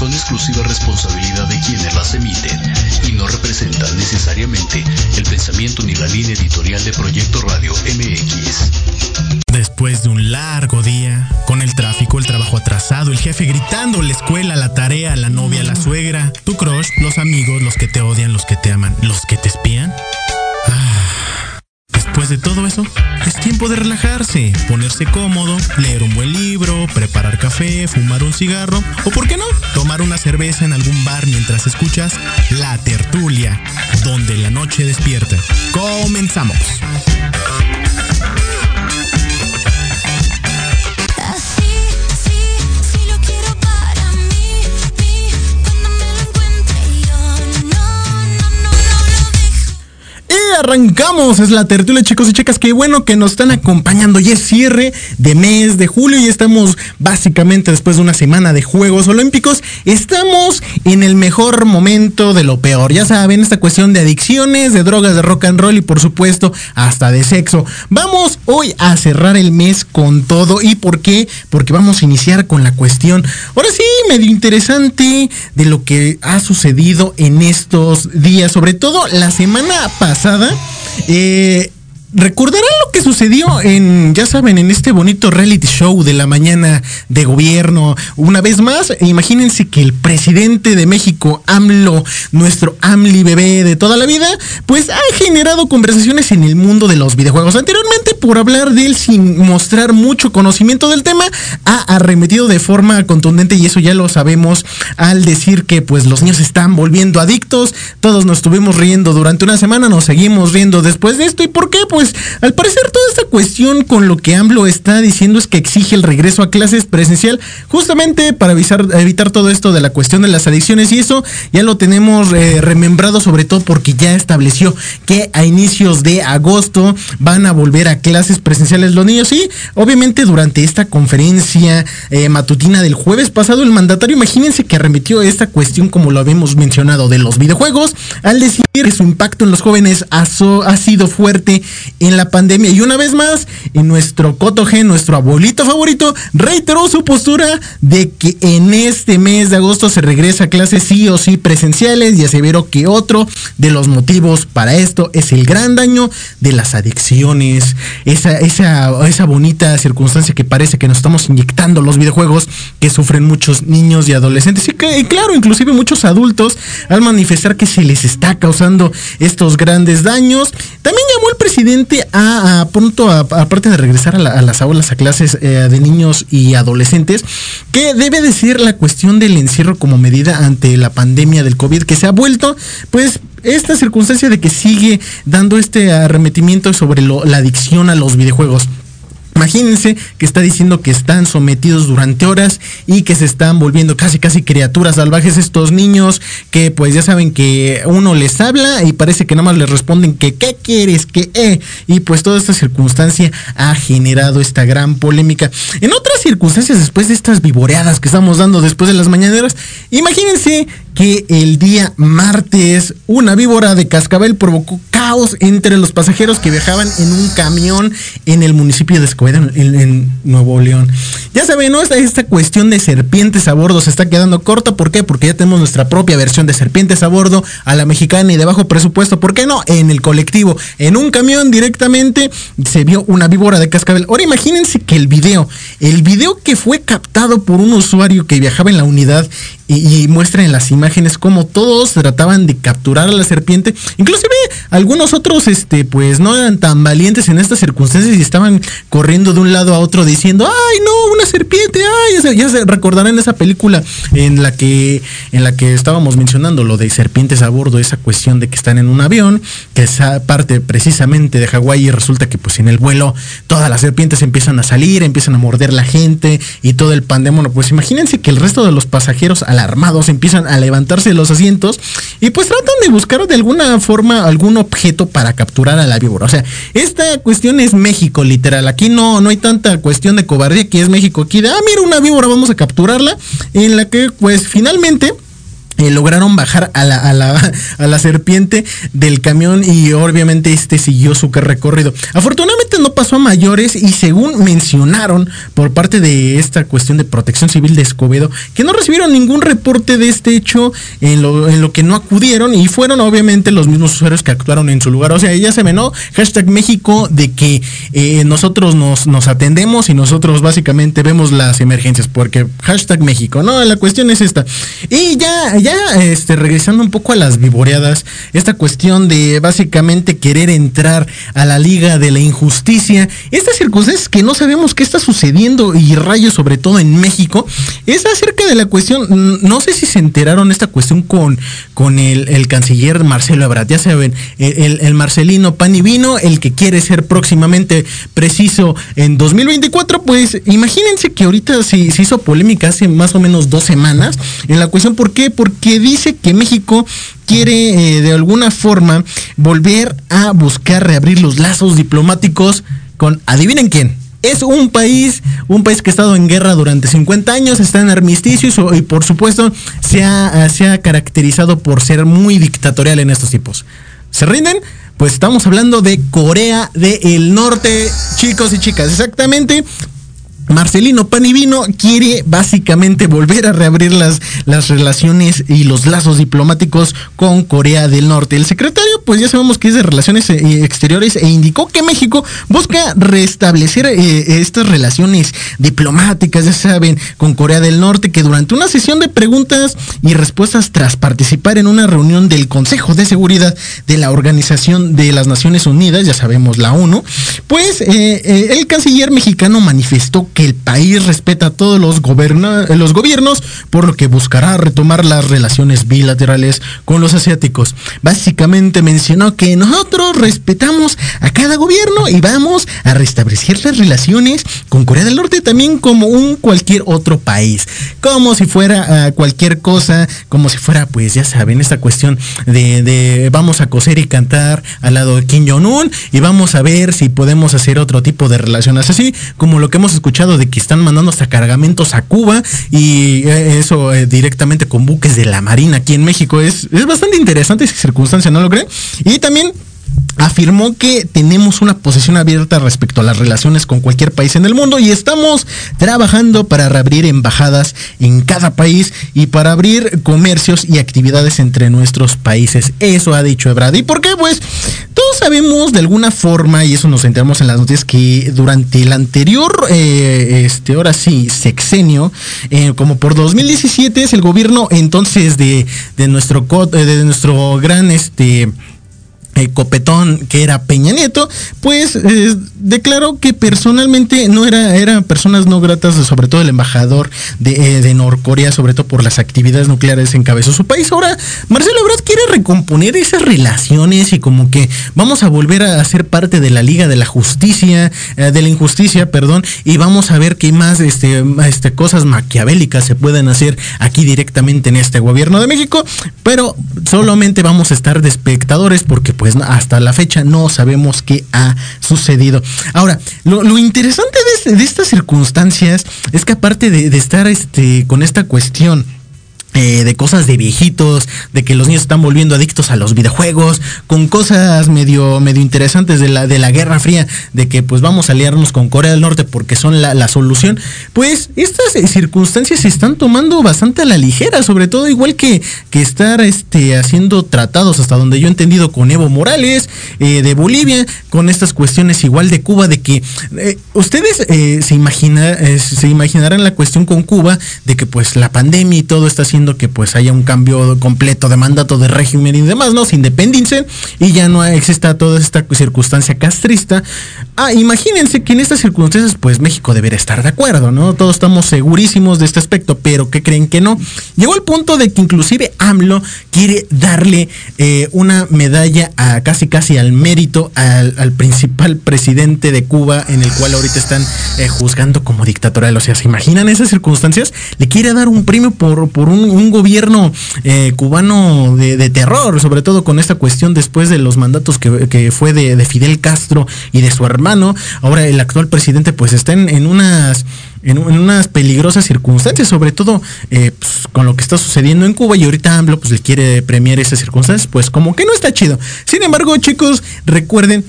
son exclusiva responsabilidad de quienes las emiten y no representan necesariamente el pensamiento ni la línea editorial de Proyecto Radio MX. Después de un largo día, con el tráfico, el trabajo atrasado, el jefe gritando, la escuela, la tarea, la novia, la suegra, tu crush, los amigos, los que te odian, los que te aman, los que te espían. De todo eso, es tiempo de relajarse, ponerse cómodo, leer un buen libro, preparar café, fumar un cigarro o, ¿por qué no?, tomar una cerveza en algún bar mientras escuchas La Tertulia, donde la noche despierta. Comenzamos. Arrancamos. Es la tertulia, chicos y chicas. Qué bueno que nos están acompañando. Y es cierre de mes de julio y estamos básicamente después de una semana de Juegos Olímpicos. Estamos en el mejor momento de lo peor. Ya saben, esta cuestión de adicciones, de drogas, de rock and roll y por supuesto hasta de sexo. Vamos hoy a cerrar el mes con todo. ¿Y por qué? Porque vamos a iniciar con la cuestión, ahora sí, medio interesante de lo que ha sucedido en estos días. Sobre todo la semana pasada eh, Recordarán lo que sucedió en, ya saben, en este bonito reality show de la mañana de gobierno. Una vez más, imagínense que el presidente de México, AMLO, nuestro AMLI bebé de toda la vida, pues ha generado conversaciones en el mundo de los videojuegos. Anteriormente, por hablar de él sin mostrar mucho conocimiento del tema, ha arremetido de forma contundente y eso ya lo sabemos al decir que pues los niños están volviendo adictos. Todos nos estuvimos riendo durante una semana, nos seguimos riendo después de esto. ¿Y por qué? Pues pues al parecer toda esta cuestión con lo que AMLO está diciendo es que exige el regreso a clases presencial justamente para evitar todo esto de la cuestión de las adicciones y eso ya lo tenemos eh, remembrado sobre todo porque ya estableció que a inicios de agosto van a volver a clases presenciales los niños y obviamente durante esta conferencia eh, matutina del jueves pasado el mandatario imagínense que arremetió esta cuestión como lo habíamos mencionado de los videojuegos al decir que su impacto en los jóvenes ha, ha sido fuerte en la pandemia. Y una vez más, en nuestro Cotogen, nuestro abuelito favorito, reiteró su postura de que en este mes de agosto se regresa a clases sí o sí presenciales y aseveró que otro de los motivos para esto es el gran daño de las adicciones, esa, esa, esa bonita circunstancia que parece que nos estamos inyectando los videojuegos que sufren muchos niños y adolescentes y, y claro, inclusive muchos adultos al manifestar que se les está causando estos grandes daños. También llamó el presidente a, pronto, aparte de regresar a, las aulas, a clases eh, de niños y adolescentes, que debe decir la cuestión del encierro como medida ante la pandemia del COVID, que se ha vuelto, pues, esta circunstancia de que sigue dando este arremetimiento sobre la adicción a los videojuegos. Imagínense que está diciendo que están sometidos durante horas y que se están volviendo casi casi criaturas salvajes estos niños que pues ya saben que uno les habla y parece que nada más les responden que qué quieres, que eh. Y pues toda esta circunstancia ha generado esta gran polémica. En otras circunstancias después de estas vivoreadas que estamos dando después de las mañaneras, imagínense que el día martes una víbora de cascabel provocó caos entre los pasajeros que viajaban en un camión en el municipio de Escobedo, en, Nuevo León. Ya saben, ¿no? Esta, esta cuestión de serpientes a bordo se está quedando corta. ¿Por qué? Porque ya tenemos nuestra propia versión de serpientes a bordo a la mexicana y de bajo presupuesto. ¿Por qué no? En el colectivo, en un camión directamente se vio una víbora de cascabel. Ahora imagínense que el video, el video que fue captado por un usuario que viajaba en la unidad y, muestra en las imágenes cómo todos trataban de capturar a la serpiente. Inclusive algunos otros, este, pues no eran tan valientes en estas circunstancias y estaban corriendo de un lado a otro diciendo, ay no, una serpiente, ay, ya se recordarán esa película en la que, en la que estábamos mencionando lo de serpientes a bordo, esa cuestión de que están en un avión, que es parte precisamente de Hawái y resulta que pues en el vuelo todas las serpientes empiezan a salir, empiezan a morder la gente y todo el pandemonium. Pues imagínense que el resto de los pasajeros armados empiezan a levantarse los asientos y pues tratan de buscar de alguna forma algún objeto para capturar a la víbora. O sea, esta cuestión es México, literal. Aquí no, no hay tanta cuestión de cobardía que es México. Aquí de, ah, mira una víbora, vamos a capturarla. En la que pues finalmente eh, lograron bajar a la, a, la, a la, serpiente del camión y obviamente este siguió su recorrido. Afortunadamente no pasó a mayores y según mencionaron por parte de esta cuestión de protección civil de Escobedo, que no recibieron ningún reporte de este hecho en lo, en lo que no acudieron y fueron obviamente los mismos usuarios que actuaron en su lugar. O sea, ya se ve, ¿no? Hashtag México de que eh, nosotros nos, nos atendemos y nosotros básicamente vemos las emergencias, porque hashtag México, ¿no? La cuestión es esta. Y ya, ya este, regresando un poco a las vivoreadas, esta cuestión de básicamente querer entrar a la liga de la injusticia, estas circunstancias que no sabemos qué está sucediendo y rayos sobre todo en México, es acerca de la cuestión, no sé si se enteraron esta cuestión con, con el, canciller Marcelo Ebrard, ya saben, el, el, Marcelino pan y vino, el que quiere ser próximamente preciso en 2024, pues imagínense que ahorita se, se hizo polémica hace más o menos dos semanas en la cuestión, ¿por qué? Porque dice que México quiere eh, de alguna forma volver a buscar reabrir los lazos diplomáticos con, adivinen quién, es un país, un país que ha estado en guerra durante 50 años, está en armisticio y, por supuesto se ha, se ha, caracterizado por ser muy dictatorial en estos tipos. ¿Se rinden? Pues estamos hablando de Corea del Norte, chicos y chicas. Exactamente. Marcelino Panivino quiere básicamente volver a reabrir las, las relaciones y los lazos diplomáticos con Corea del Norte. El secretario, pues ya sabemos que es de Relaciones eh, Exteriores e indicó que México busca restablecer eh, estas relaciones diplomáticas, ya saben, con Corea del Norte, que durante una sesión de preguntas y respuestas tras participar en una reunión del Consejo de Seguridad de la Organización de las Naciones Unidas, ya sabemos la ONU, pues eh, el canciller mexicano manifestó que el país respeta a todos los, los gobiernos, por lo que buscará retomar las relaciones bilaterales con los asiáticos. Básicamente mencionó que nosotros respetamos a cada gobierno y vamos a restablecer las relaciones con Corea del Norte también como un cualquier otro país. Como si fuera uh, cualquier cosa, como si fuera, pues ya saben, esta cuestión de, de vamos a coser y cantar al lado de Kim Jong-un y vamos a ver si podemos hacer otro tipo de relaciones así, como lo que hemos escuchado de que están mandando hasta cargamentos a Cuba y eh, eso eh, directamente con buques de la Marina aquí en México. Es, es bastante interesante esa circunstancia, ¿no lo creen? Y también afirmó que tenemos una posición abierta respecto a las relaciones con cualquier país en el mundo y estamos trabajando para reabrir embajadas en cada país y para abrir comercios y actividades entre nuestros países. Eso ha dicho Ebrard. ¿Y por qué? Pues todos sabemos de alguna forma, y eso nos enteramos en las noticias, que durante el anterior, eh, este, ahora sí, sexenio, eh, como por 2017, es el gobierno entonces de, de nuestro, de nuestro gran, este, eh, copetón que era Peña Nieto, pues eh, declaró que personalmente no era, eran personas no gratas, sobre todo el embajador de, eh, Norcorea, sobre todo por las actividades nucleares encabezó su país. Ahora, Marcelo Ebrard quiere recomponer esas relaciones y como que vamos a volver a ser parte de la Liga de la Justicia, eh, de la Injusticia, perdón, y vamos a ver qué más este, este, cosas maquiavélicas se pueden hacer aquí directamente en este gobierno de México, pero solamente vamos a estar de espectadores porque pues hasta la fecha no sabemos qué ha sucedido. Ahora, lo, interesante de, de, estas circunstancias es que aparte de, de estar este, con esta cuestión, eh, de cosas de viejitos, de que los niños están volviendo adictos a los videojuegos, con cosas medio, medio interesantes de la, de la Guerra Fría, de que pues vamos a aliarnos con Corea del Norte porque son la, la solución, pues estas eh, circunstancias se están tomando bastante a la ligera, sobre todo igual que, que estar este, haciendo tratados hasta donde yo he entendido con Evo Morales, eh, de Bolivia, con estas cuestiones igual de Cuba, de que ustedes se, imagina, se imaginarán la cuestión con Cuba, de que pues la pandemia y todo está haciendo que pues haya un cambio completo de mandato de régimen y demás, ¿no? Se independicen y ya no exista toda esta circunstancia castrista. Ah, imagínense que en estas circunstancias pues México debería estar de acuerdo, ¿no? Todos estamos segurísimos de este aspecto, pero ¿qué creen que no? Llegó el punto de que inclusive AMLO quiere darle eh, una medalla a casi casi al mérito al, al, principal presidente de Cuba en el cual ahorita están eh, juzgando como dictatorial. O sea, ¿se imaginan esas circunstancias? Le quiere dar un premio por, por un un, gobierno eh, cubano de, terror, sobre todo con esta cuestión después de los mandatos que, fue de, Fidel Castro y de su hermano. Ahora el actual presidente pues está en, unas en, unas peligrosas circunstancias, sobre todo eh, pues, con lo que está sucediendo en Cuba y ahorita AMLO pues le quiere premiar esas circunstancias, pues como que no está chido. Sin embargo, chicos, recuerden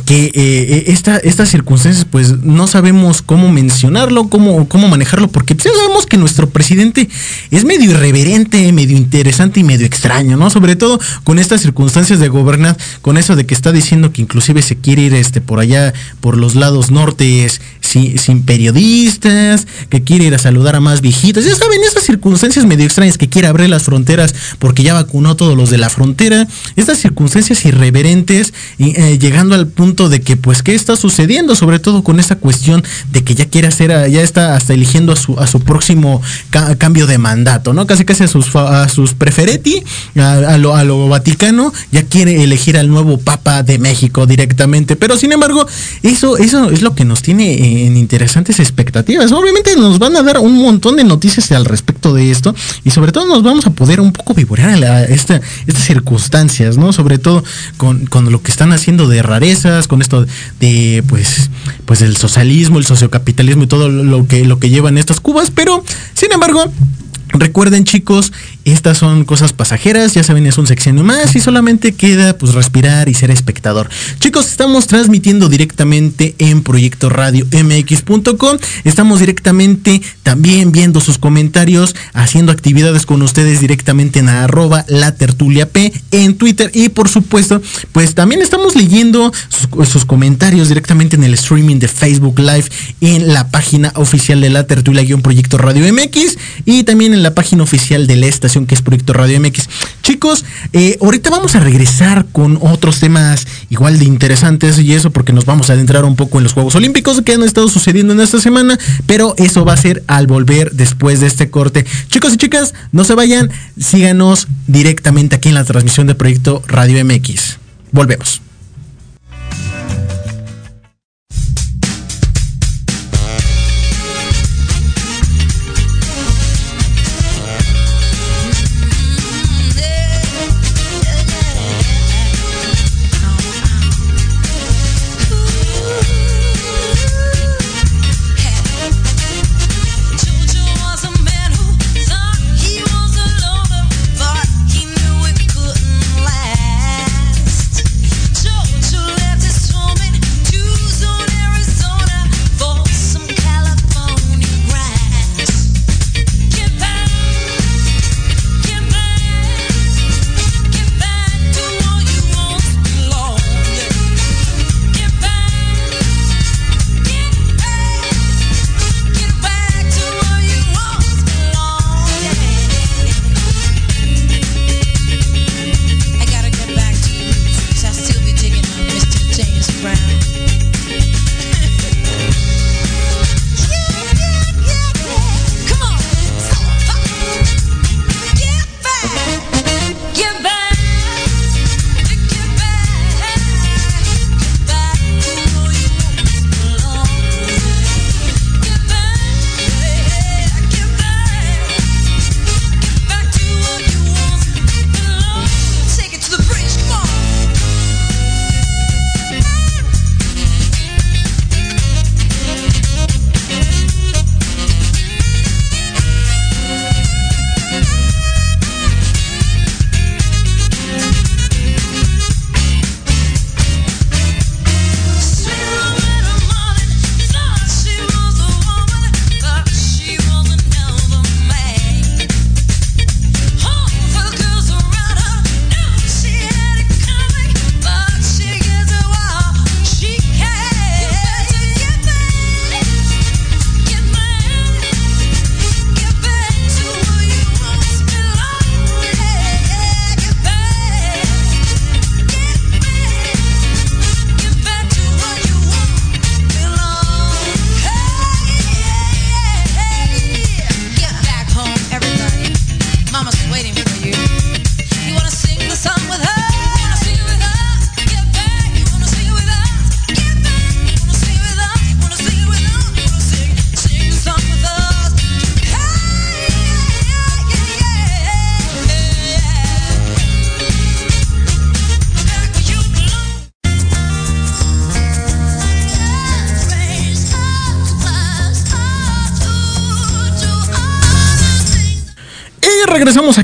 que eh, eh, esta, estas circunstancias pues no sabemos cómo mencionarlo, cómo, cómo manejarlo, porque pues, sabemos que nuestro presidente es medio irreverente, medio interesante y medio extraño, ¿no? Sobre todo con estas circunstancias de gobernar, con eso de que está diciendo que inclusive se quiere ir este, por allá, por los lados nortes, sin, periodistas, que quiere ir a saludar a más viejitas, ya saben, esas circunstancias medio extrañas, que quiere abrir las fronteras porque ya vacunó a todos los de la frontera, estas circunstancias irreverentes, eh, llegando al punto de que pues qué está sucediendo, sobre todo con esa cuestión de que ya quiere hacer, ya está hasta eligiendo a su, a su próximo cambio de mandato, ¿no? Casi casi a sus, a sus prefereti, a, lo, a lo Vaticano, ya quiere elegir al nuevo Papa de México directamente. Pero sin embargo, eso, eso es lo que nos tiene en interesantes expectativas. Obviamente nos van a dar un montón de noticias al respecto de esto y sobre todo nos vamos a poder un poco vivorear esta, estas circunstancias, ¿no? Sobre todo con, con lo que están haciendo de rareza con esto de pues pues el socialismo, el sociocapitalismo y todo lo que lo que llevan estas cubas, pero sin embargo, recuerden chicos, estas son cosas pasajeras, ya saben, es un sexenio más y solamente queda pues respirar y ser espectador. Chicos, estamos transmitiendo directamente en Proyecto Radio MX.com. Estamos directamente también viendo sus comentarios, haciendo actividades con ustedes directamente en arroba la tertulia P en Twitter y por supuesto, pues también estamos leyendo sus, comentarios directamente en el streaming de Facebook Live en la página oficial de la tertulia-proyecto Radio MX y también en la página oficial de que es Proyecto Radio MX. Chicos, eh, ahorita vamos a regresar con otros temas igual de interesantes y eso porque nos vamos a adentrar un poco en los Juegos Olímpicos que han estado sucediendo en esta semana, pero eso va a ser al volver después de este corte. Chicos y chicas, no se vayan, síganos directamente aquí en la transmisión de Proyecto Radio MX. Volvemos.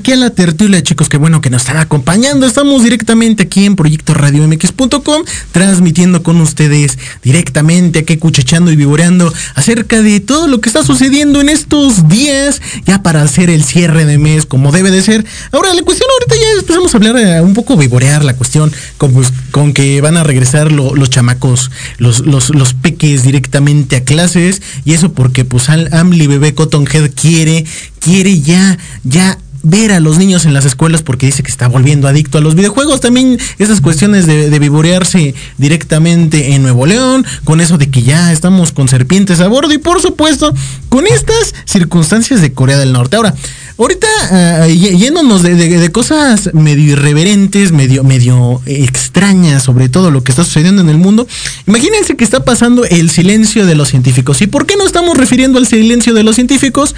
Aquí a la tertulia, chicos. Qué bueno que nos están acompañando. Estamos directamente aquí en Proyecto Radio MX.com, transmitiendo con ustedes directamente aquí, cuchechando y vivoreando acerca de todo lo que está sucediendo en estos días, ya para hacer el cierre de mes como debe de ser. Ahora, la cuestión ahorita ya empezamos a hablar eh, un poco vivorear la cuestión con, pues, con que van a regresar los chamacos, los, los, los peques directamente a clases. Y eso porque, pues, Amli Bebé Cottonhead quiere quiere ya, ya ver a los niños en las escuelas porque dice que está volviendo adicto a los videojuegos. También esas cuestiones de, de, vivorearse directamente en Nuevo León, con eso de que ya estamos con serpientes a bordo y por supuesto con estas circunstancias de Corea del Norte. Ahora, ahorita uh, yéndonos de, de, de, cosas medio irreverentes, medio, medio extrañas sobre todo lo que está sucediendo en el mundo, imagínense que está pasando el silencio de los científicos. ¿Y por qué no estamos refiriendo al silencio de los científicos?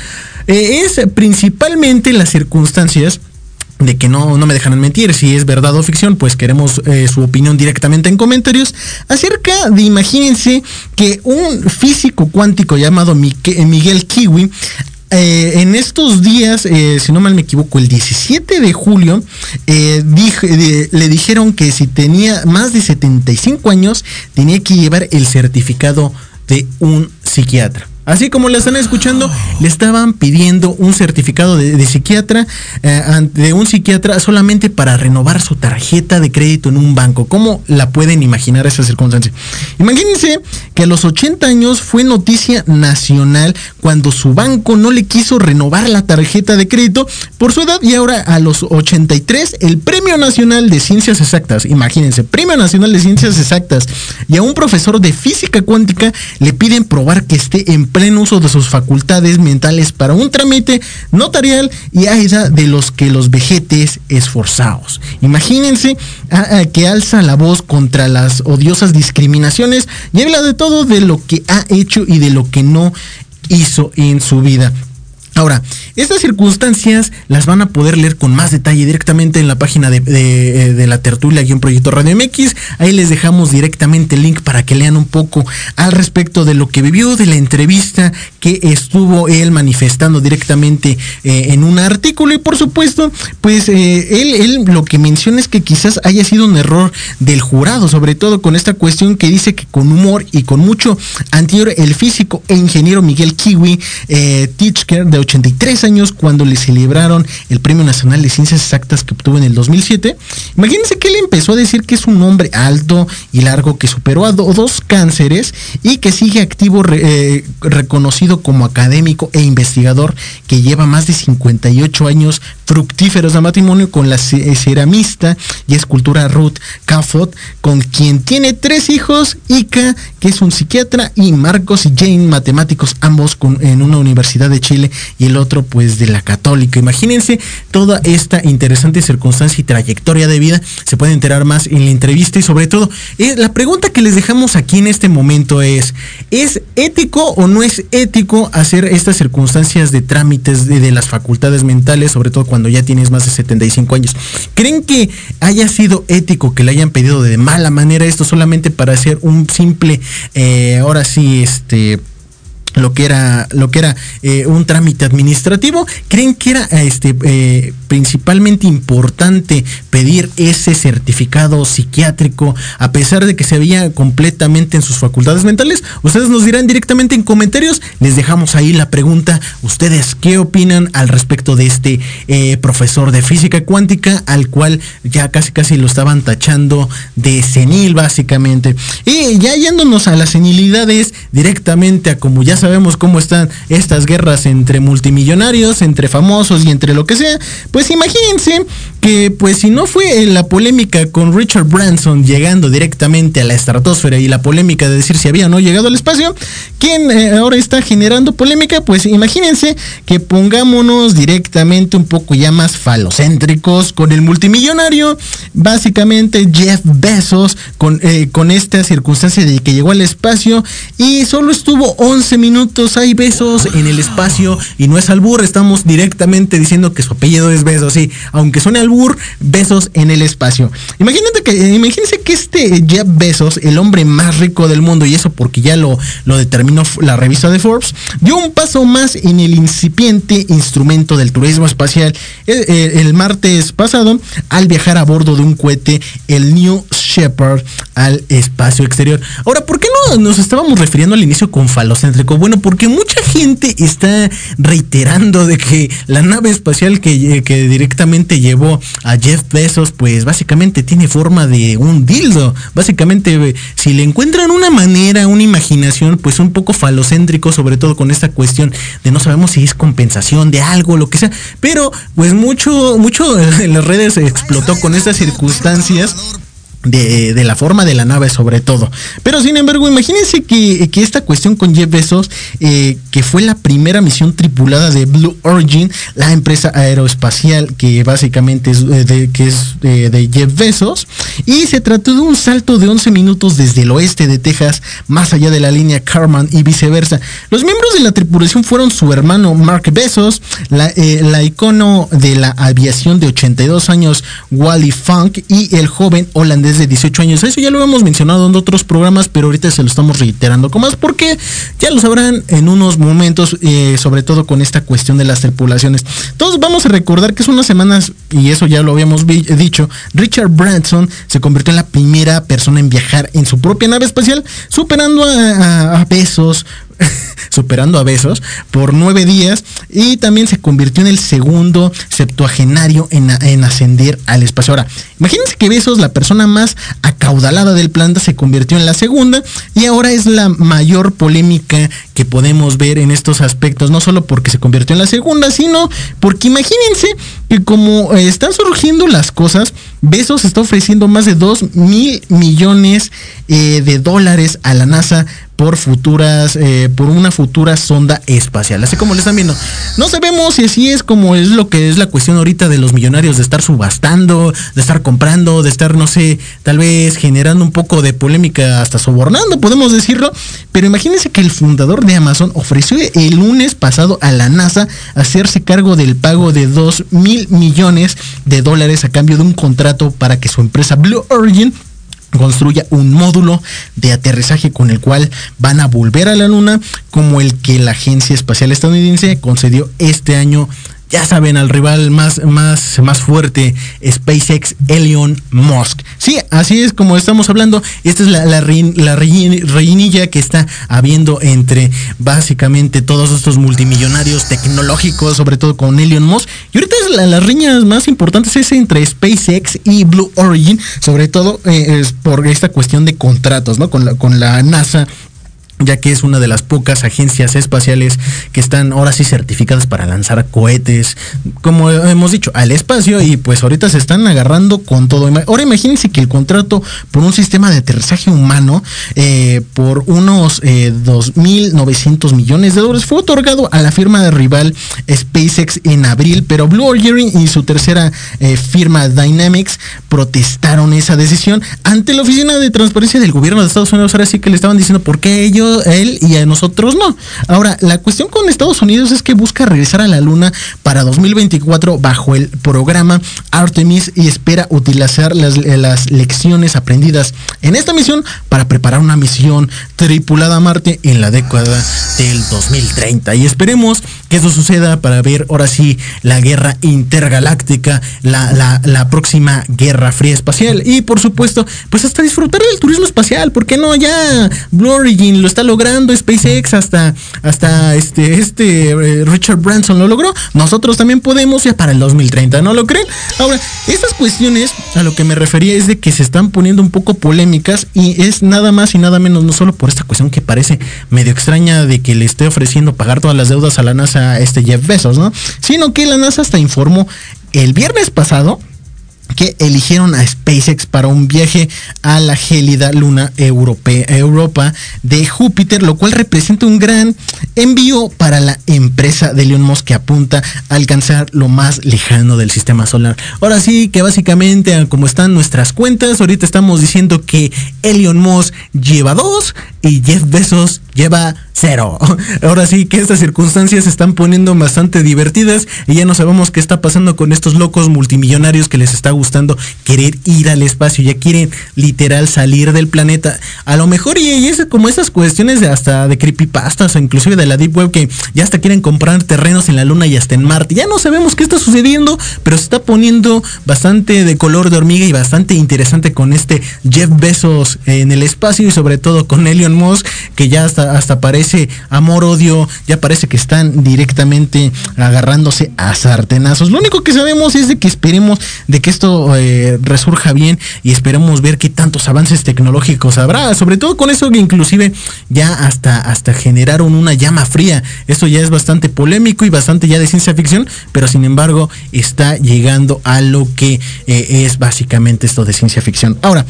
Eh, es principalmente las circunstancias de que no, no me dejan mentir, si es verdad o ficción, pues queremos eh, su opinión directamente en comentarios, acerca de, imagínense, que un físico cuántico llamado Miguel Kiwi eh, en estos días, eh, si no mal me equivoco, el 17 de julio, eh, le dijeron que si tenía más de 75 años, tenía que llevar el certificado de un psiquiatra. Así como le están escuchando, le estaban pidiendo un certificado de, de psiquiatra, eh, de un psiquiatra solamente para renovar su tarjeta de crédito en un banco. ¿Cómo la pueden imaginar esa circunstancia? Imagínense que a los 80 años fue noticia nacional cuando su banco no le quiso renovar la tarjeta de crédito por su edad y ahora a los 83 el Premio Nacional de Ciencias Exactas, imagínense, Premio Nacional de Ciencias Exactas y a un profesor de física cuántica le piden probar que esté en pleno uso de sus facultades mentales para un trámite notarial y AIDA de los que los vejetes esforzados. Imagínense a, a, que alza la voz contra las odiosas discriminaciones y habla de todo de lo que ha hecho y de lo que no hizo en su vida. Ahora, estas circunstancias las van a poder leer con más detalle directamente en la página de, de la tertulia aquí en Proyecto Radio MX. Ahí les dejamos directamente el link para que lean un poco al respecto de lo que vivió, de la entrevista que estuvo él manifestando directamente eh, en un artículo. Y por supuesto, pues eh, él, él lo que menciona es que quizás haya sido un error del jurado, sobre todo con esta cuestión que dice que con humor y con mucho anterior el físico e ingeniero Miguel Kiwi eh, Tichker de 83 años cuando le celebraron el Premio Nacional de Ciencias Exactas que obtuvo en el 2007. Imagínense que él empezó a decir que es un hombre alto y largo que superó a do dos cánceres y que sigue activo eh, reconocido como académico e investigador que lleva más de 58 años fructíferos de matrimonio con la ceramista y escultura Ruth Cafot, con quien tiene tres hijos, Ika, que es un psiquiatra, y Marcos y Jane, matemáticos, ambos con, en una universidad de Chile y el otro pues de la católica. Imagínense toda esta interesante circunstancia y trayectoria de vida. Se puede enterar más en la entrevista y sobre todo eh, la pregunta que les dejamos aquí en este momento es, ¿es ético o no es ético hacer estas circunstancias de trámites de, las facultades mentales, sobre todo cuando ya tienes más de 75 años? ¿Creen que haya sido ético que le hayan pedido de mala manera esto solamente para hacer un simple, eh, ahora sí, este lo que era lo que era eh, un trámite administrativo. Creen que era este eh, principalmente importante pedir ese certificado psiquiátrico a pesar de que se veía completamente en sus facultades mentales ustedes nos dirán directamente en comentarios. Les dejamos ahí la pregunta. Ustedes qué opinan al respecto de este eh, profesor de física cuántica al cual ya casi casi lo estaban tachando de senil básicamente y ya yéndonos a las senilidades directamente a como ya sabemos cómo están estas guerras entre multimillonarios, entre famosos y entre lo que sea, pues imagínense que pues si no fue la polémica con Richard Branson llegando directamente a la estratosfera y la polémica de decir si había o no llegado al espacio, ¿quién eh, ahora está generando polémica? Pues imagínense que pongámonos directamente un poco ya más falocéntricos con el multimillonario, básicamente Jeff Bezos, con, eh, con esta circunstancia de que llegó al espacio y solo estuvo 11 minutos minutos hay besos en el espacio y no es albur, estamos directamente diciendo que su apellido es Besos, sí, aunque suene albur, besos en el espacio. Imagínate que, imagínense que este Jeff Bezos, el hombre más rico del mundo, y eso porque ya lo, lo determinó la revista de Forbes, dio un paso más en el incipiente instrumento del turismo espacial el, el martes pasado al viajar a bordo de un cohete, el New Shepard, al espacio exterior. Ahora, ¿por qué no nos estábamos refiriendo al inicio con falocéntrico? Bueno, porque mucha gente está reiterando de que la nave espacial que, que directamente llevó a Jeff Bezos, pues básicamente tiene forma de un dildo. Básicamente, si le encuentran una manera, una imaginación, pues un poco falocéntrico, sobre todo con esta cuestión de no sabemos si es compensación de algo, lo que sea. Pero, pues mucho, mucho en las redes explotó con estas circunstancias de, de, la forma de la nave sobre todo. Pero sin embargo, imagínense que, que esta cuestión con Jeff Bezos, eh, que fue la primera misión tripulada de Blue Origin, la empresa aeroespacial que básicamente es, de, que es de, de, Jeff Bezos, y se trató de un salto de 11 minutos desde el oeste de Texas, más allá de la línea Carman y viceversa. Los miembros de la tripulación fueron su hermano Mark Bezos, la, eh, la icono de la aviación de 82 años, Wally Funk, y el joven holandés de 18 años. Eso ya lo hemos mencionado en otros programas, pero ahorita se lo estamos reiterando con más porque ya lo sabrán en unos momentos, eh, sobre todo con esta cuestión de las tripulaciones. Todos vamos a recordar que es unas semanas, y eso ya lo habíamos dicho, Richard Branson se convirtió en la primera persona en viajar en su propia nave espacial, superando a, a, superando a besos por nueve días y también se convirtió en el segundo septuagenario en, en, ascender al espacio. Ahora, imagínense que Besos, la persona más acaudalada del planeta, se convirtió en la segunda y ahora es la mayor polémica que podemos ver en estos aspectos, no solo porque se convirtió en la segunda, sino porque imagínense que como eh, están surgiendo las cosas, Besos está ofreciendo más de 2 mil millones eh, de dólares a la NASA por futuras, eh, por una futura sonda espacial. Así como le están viendo. No sabemos si así es como es lo que es la cuestión ahorita de los millonarios de estar subastando, de estar comprando, de estar, no sé, tal vez generando un poco de polémica hasta sobornando, podemos decirlo. Pero imagínense que el fundador de Amazon ofreció el lunes pasado a la NASA hacerse cargo del pago de 2 mil millones de dólares a cambio de un contrato para que su empresa Blue Origin construya un módulo de aterrizaje con el cual van a volver a la luna como el que la agencia espacial estadounidense concedió este año ya saben, al rival más, más, más fuerte, SpaceX Elon Musk. Sí, así es como estamos hablando. Esta es la, la, la reinilla que está habiendo entre básicamente todos estos multimillonarios tecnológicos, sobre todo con Elon Musk. Y ahorita la, las riñas más importantes es entre SpaceX y Blue Origin, sobre todo eh, es por esta cuestión de contratos, ¿no? Con la, con la NASA ya que es una de las pocas agencias espaciales que están ahora sí certificadas para lanzar cohetes, como hemos dicho, al espacio y pues ahorita se están agarrando con todo. Ahora imagínense que el contrato por un sistema de aterrizaje humano eh, por unos eh, 2.900 millones de dólares fue otorgado a la firma de rival SpaceX en abril, pero Blue Origin y su tercera eh, firma Dynamics protestaron esa decisión ante la Oficina de Transparencia del Gobierno de Estados Unidos. Ahora sí que le estaban diciendo por qué ellos él y a nosotros no. Ahora, la cuestión con Estados Unidos es que busca regresar a la Luna para 2024 bajo el programa Artemis y espera utilizar las, lecciones aprendidas en esta misión para preparar una misión tripulada a Marte en la década del 2030. Y esperemos que eso suceda para ver ahora sí la guerra intergaláctica, la, la, próxima guerra fría espacial y por supuesto, pues hasta disfrutar del turismo espacial, ¿por qué no? Ya Blue Origin lo está logrando, SpaceX hasta, hasta este, este eh, Richard Branson lo logró, nosotros también podemos ya para el 2030, ¿no lo creen? Ahora, estas cuestiones a lo que me refería es de que se están poniendo un poco polémicas y es nada más y nada menos, no solo por esta cuestión que parece medio extraña de que le esté ofreciendo pagar todas las deudas a la NASA este Jeff Bezos, ¿no? Sino que la NASA hasta informó el viernes pasado que eligieron a SpaceX para un viaje a la gélida luna europea, Europa de Júpiter, lo cual representa un gran envío para la empresa de Elon Musk que apunta a alcanzar lo más lejano del sistema solar. Ahora sí que básicamente como están nuestras cuentas, ahorita estamos diciendo que Elon Musk lleva dos, y Jeff Bezos lleva cero. Ahora sí que estas circunstancias se están poniendo bastante divertidas y ya no sabemos qué está pasando con estos locos multimillonarios que les está gustando querer ir al espacio, ya quieren literal salir del planeta. A lo mejor y, es como esas cuestiones de hasta de creepypastas o inclusive de la deep web que ya hasta quieren comprar terrenos en la luna y hasta en Marte. Ya no sabemos qué está sucediendo, pero se está poniendo bastante de color de hormiga y bastante interesante con este Jeff Bezos en el espacio y sobre todo con Elon Musk que ya hasta hasta parece amor-odio, ya parece que están directamente agarrándose a sartenazos. Lo único que sabemos es de que esperemos de que esto eh, resurja bien y esperemos ver qué tantos avances tecnológicos habrá, sobre todo con eso que inclusive ya hasta, hasta generaron una llama fría. Esto ya es bastante polémico y bastante ya de ciencia ficción, pero sin embargo está llegando a lo que eh, es básicamente esto de ciencia ficción. Ahora,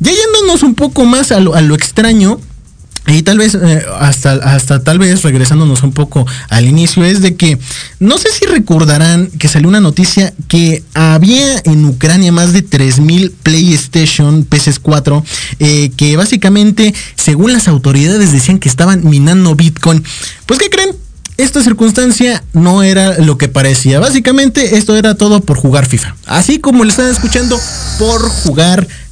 ya yéndonos un poco más a lo, a lo extraño, y tal vez, eh, hasta, hasta tal vez regresándonos un poco al inicio, es de que no sé si recordarán que salió una noticia que había en Ucrania más de 3.000 PlayStation PS4, eh, que básicamente, según las autoridades, decían que estaban minando Bitcoin. Pues, ¿qué creen? esta circunstancia no era lo que parecía. Básicamente esto era todo por jugar FIFA. Así como le están escuchando, por jugar FIFA.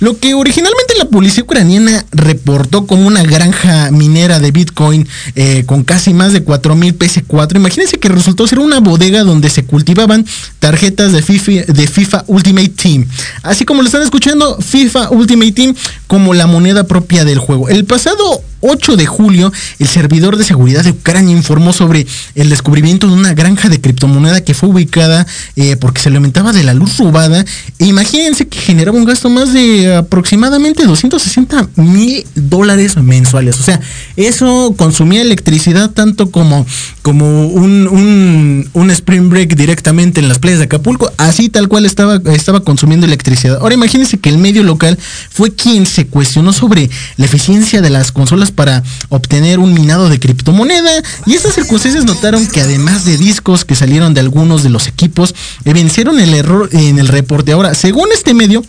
Lo que originalmente la policía ucraniana reportó como una granja minera de Bitcoin eh, con casi más de 4.000 PS4. Imagínense que resultó ser una bodega donde se cultivaban tarjetas de FIFA, de FIFA Ultimate Team. Así como lo están escuchando, FIFA Ultimate Team como la moneda propia del juego. El pasado 8 de julio, el servidor de seguridad de Ucrania informó sobre el descubrimiento de una granja de criptomoneda que fue ubicada eh, porque se alimentaba de la luz robada. E imagínense que generaba un gasto más de aproximadamente 260 mil dólares mensuales. O sea, eso consumía electricidad tanto como, como un, un, un, spring break directamente en las playas de Acapulco. Así tal cual estaba, estaba consumiendo electricidad. Ahora imagínense que el medio local fue quien se cuestionó sobre la eficiencia de las consolas para obtener un minado de criptomoneda y estas circunstancias notaron que además de discos que salieron de algunos de los equipos, evidenciaron el error en el reporte. Ahora, según este medio,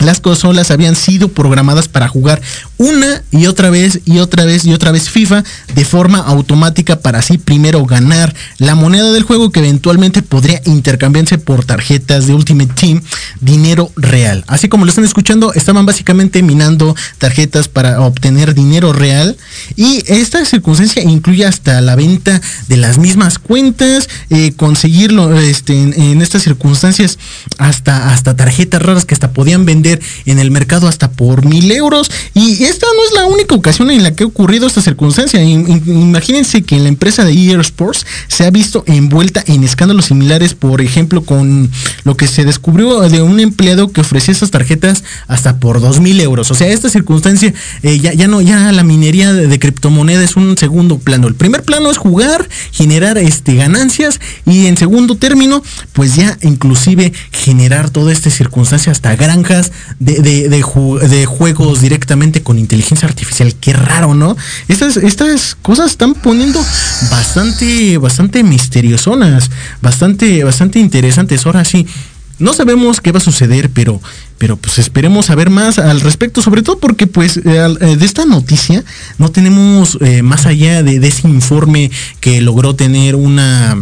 las consolas habían sido programadas para jugar una y otra vez y otra vez y otra vez FIFA de forma automática para así primero ganar la moneda del juego que eventualmente podría intercambiarse por tarjetas de Ultimate Team, dinero real. Así como lo están escuchando, estaban básicamente minando tarjetas para obtener dinero real y esta circunstancia incluye hasta la venta de las mismas cuentas, eh, conseguirlo este, en, en, estas circunstancias hasta, hasta tarjetas raras que hasta podían vender en el mercado hasta por mil euros y esta no es la única ocasión en la que ha ocurrido esta circunstancia. Imagínense que la empresa de EA Sports se ha visto envuelta en escándalos similares, por ejemplo, con lo que se descubrió de un empleado que ofrecía estas tarjetas hasta por dos mil euros. O sea, esta circunstancia eh, ya, no, ya la minería de, de criptomoneda es un segundo plano. El primer plano es jugar, generar este, ganancias y en segundo término, pues ya inclusive generar toda esta circunstancia hasta granjas de juegos directamente con inteligencia artificial. Qué raro, ¿no? Estas, estas cosas están poniendo bastante, bastante misteriosonas, bastante, bastante interesantes. Ahora sí, no sabemos qué va a suceder, pero, pero pues esperemos saber más al respecto, sobre todo porque pues de esta noticia no tenemos eh, más allá de, de ese informe que logró tener una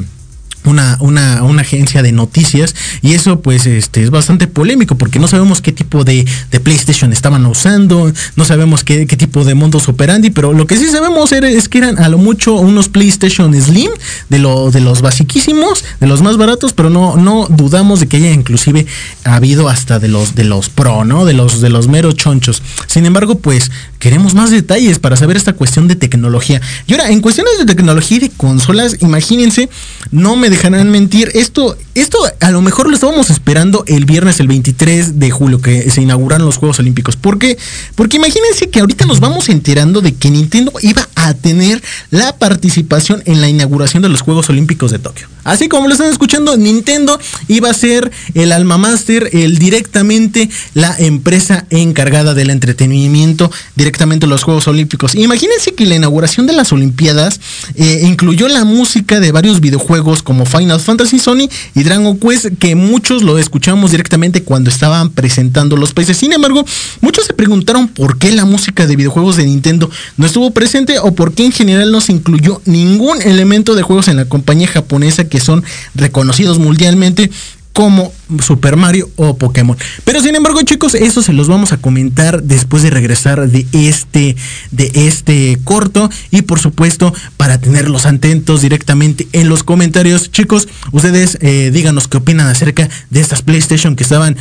una, una, una, agencia de noticias y eso pues este es bastante polémico porque no sabemos qué tipo de, de PlayStation estaban usando, no sabemos qué, qué, tipo de mundos operandi, pero lo que sí sabemos era, es que eran a lo mucho unos PlayStation Slim de, lo, de los basiquísimos, de los más baratos, pero no, no dudamos de que haya inclusive habido hasta de los de los pro, ¿no? De los de los meros chonchos. Sin embargo, pues queremos más detalles para saber esta cuestión de tecnología. Y ahora, en cuestiones de tecnología y de consolas, imagínense, no me dejarán mentir, esto, esto a lo mejor lo estábamos esperando el viernes, el 23 de julio, que se inauguraron los Juegos Olímpicos. ¿Por qué? Porque imagínense que ahorita nos vamos enterando de que Nintendo iba a tener la participación en la inauguración de los Juegos Olímpicos de Tokio. Así como lo están escuchando, Nintendo iba a ser el alma master, el directamente la empresa encargada del entretenimiento, directamente los Juegos Olímpicos. Imagínense que la inauguración de las Olimpiadas eh, incluyó la música de varios videojuegos como Final Fantasy Sony y Dragon Quest, que muchos lo escuchamos directamente cuando estaban presentando los países. Sin embargo, muchos se preguntaron por qué la música de videojuegos de Nintendo no estuvo presente o por qué en general no se incluyó ningún elemento de juegos en la compañía japonesa son reconocidos mundialmente como Super Mario o Pokémon. Pero sin embargo, chicos, eso se los vamos a comentar después de regresar de este de este corto y por supuesto para tenerlos atentos directamente en los comentarios, chicos, ustedes eh, díganos qué opinan acerca de estas PlayStation que estaban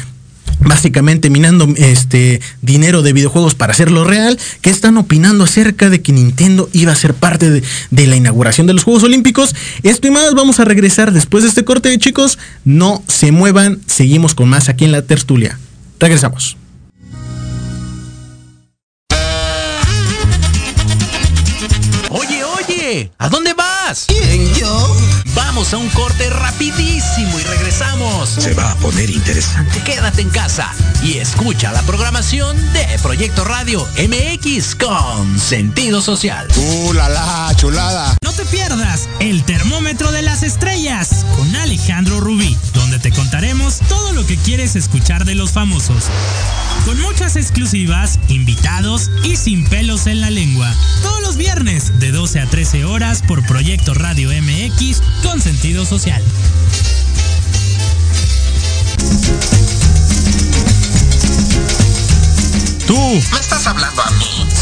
básicamente minando este dinero de videojuegos para hacerlo real, que están opinando acerca de que Nintendo iba a ser parte de, de, la inauguración de los Juegos Olímpicos. Esto y más, vamos a regresar después de este corte, chicos. No se muevan, seguimos con más aquí en la tertulia. Regresamos. ¿A dónde vas? ¿Quién, yo? Vamos a un corte rapidísimo y regresamos. Se va a poner interesante. Quédate en casa y escucha la programación de Proyecto Radio MX con sentido social. ¡Uh, la, la chulada! No te pierdas el termómetro de las estrellas con Alejandro Rubí, donde te contaremos todo lo que quieres escuchar de los famosos. Con muchas exclusivas, invitados y sin pelos en la lengua. Todos los viernes de 12 a 13 horas por Proyecto Radio MX con sentido social. Tú. ¿Me estás hablando a mí?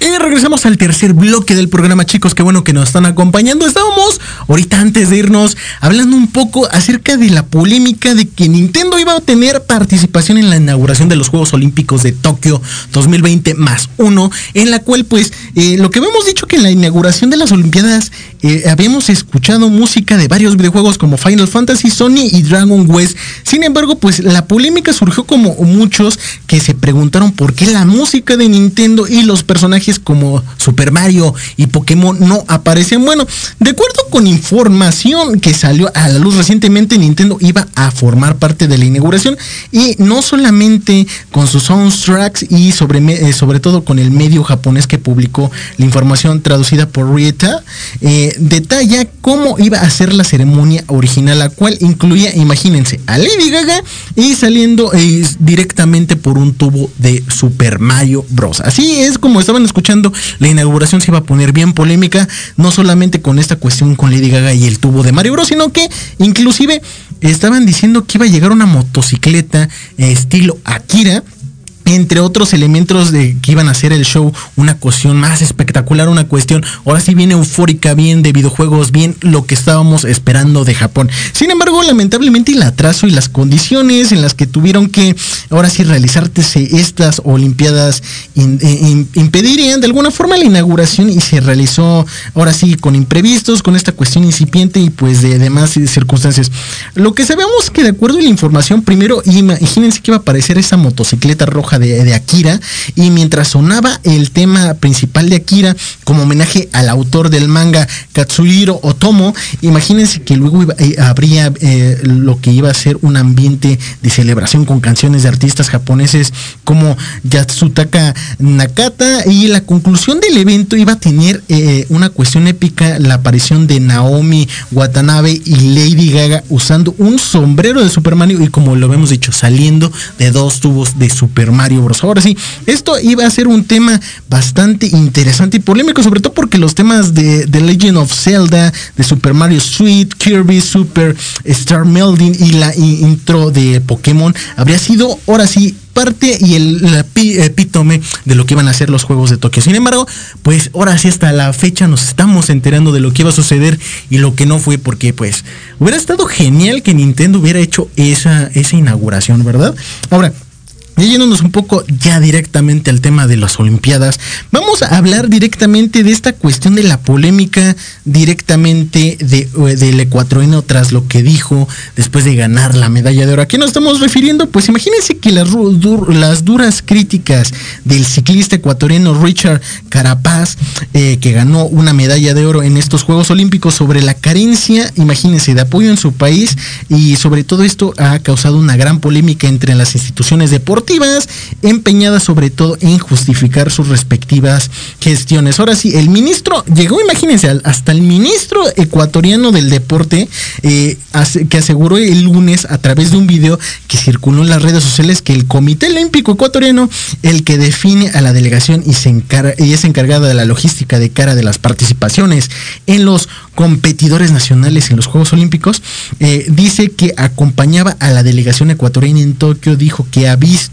Regresamos al tercer bloque del programa, chicos. Qué bueno que nos están acompañando. Estábamos ahorita antes de irnos hablando un poco acerca de la polémica de que Nintendo iba a tener participación en la inauguración de los Juegos Olímpicos de Tokio 2020 más uno, en la cual pues eh, lo que habíamos dicho que en la inauguración de las Olimpiadas eh, habíamos escuchado música de varios videojuegos como Final Fantasy, Sony y Dragon Quest. Sin embargo, pues la polémica surgió como muchos que se preguntaron por qué la música de Nintendo y los personajes como Super Mario y Pokémon no aparecen. Bueno, de acuerdo con información que salió a la luz recientemente, Nintendo iba a formar parte de la inauguración y no solamente con sus soundtracks y sobre, eh, sobre todo con el medio japonés que publicó la información traducida por Rieta, eh, detalla cómo iba a ser la ceremonia original, la cual incluía, imagínense, a Lady Gaga y saliendo eh, directamente por un tubo de Super Mario Bros. Así es como estaban escuchando, la inauguración se iba a poner bien polémica, no solamente con esta cuestión con Lady Gaga y el tubo de Mario Bros, sino que inclusive estaban diciendo que iba a llegar una motocicleta eh, estilo Akira entre otros elementos de que iban a hacer el show una cuestión más espectacular, una cuestión ahora sí bien eufórica, bien de videojuegos, bien lo que estábamos esperando de Japón. Sin embargo, lamentablemente el atraso y las condiciones en las que tuvieron que ahora sí realizarse estas Olimpiadas in, impedirían de alguna forma la inauguración y se realizó ahora sí con imprevistos, con esta cuestión incipiente y pues de demás circunstancias. Lo que sabemos que de acuerdo a la información, primero imagínense que iba a aparecer esa motocicleta roja de, Akira. Y mientras sonaba el tema principal de Akira como homenaje al autor del manga Katsuhiro Otomo, imagínense que luego iba- eh, habría eh, lo que iba a ser un ambiente de celebración con canciones de artistas japoneses como Yatsutaka Nakata. Y la conclusión del evento iba a tener eh, una cuestión épica, la aparición de Naomi Watanabe y Lady Gaga usando un sombrero de Super Mario. Y como lo hemos dicho, saliendo de dos tubos de Super Mario Ahora sí, esto iba a ser un tema bastante interesante y polémico, sobre todo porque los temas de The Legend of Zelda, de Super Mario Suite, Kirby Super Star Melding y la intro de Pokémon habría sido ahora sí parte y el epítome de lo que iban a ser los juegos de Tokio. Sin embargo, pues ahora sí hasta la fecha nos estamos enterando de lo que iba a suceder y lo que no fue porque pues hubiera estado genial que Nintendo hubiera hecho esa, esa inauguración, ¿verdad? Ahora, ya yéndonos un poco ya directamente al tema de las Olimpiadas, vamos a hablar directamente de esta cuestión de la polémica directamente de, del ecuatoriano tras lo que dijo después de ganar la medalla de oro. ¿A qué nos estamos refiriendo? Pues imagínense que las, las duras críticas del ciclista ecuatoriano Richard Carapaz, eh, que ganó una medalla de oro en estos Juegos Olímpicos sobre la carencia, imagínense, de apoyo en su país y sobre todo esto ha causado una gran polémica entre las instituciones deportivas, empeñadas sobre todo en justificar sus respectivas gestiones. Ahora sí, el ministro llegó, imagínense, hasta el ministro ecuatoriano del deporte, eh, que aseguró el lunes a través de un video que circuló en las redes sociales que el Comité Olímpico Ecuatoriano, el que define a la delegación y es encargada de la logística de cara de las participaciones en los competidores nacionales en los Juegos Olímpicos, eh, dice que acompañaba a la delegación ecuatoriana en Tokio, dijo que ha visto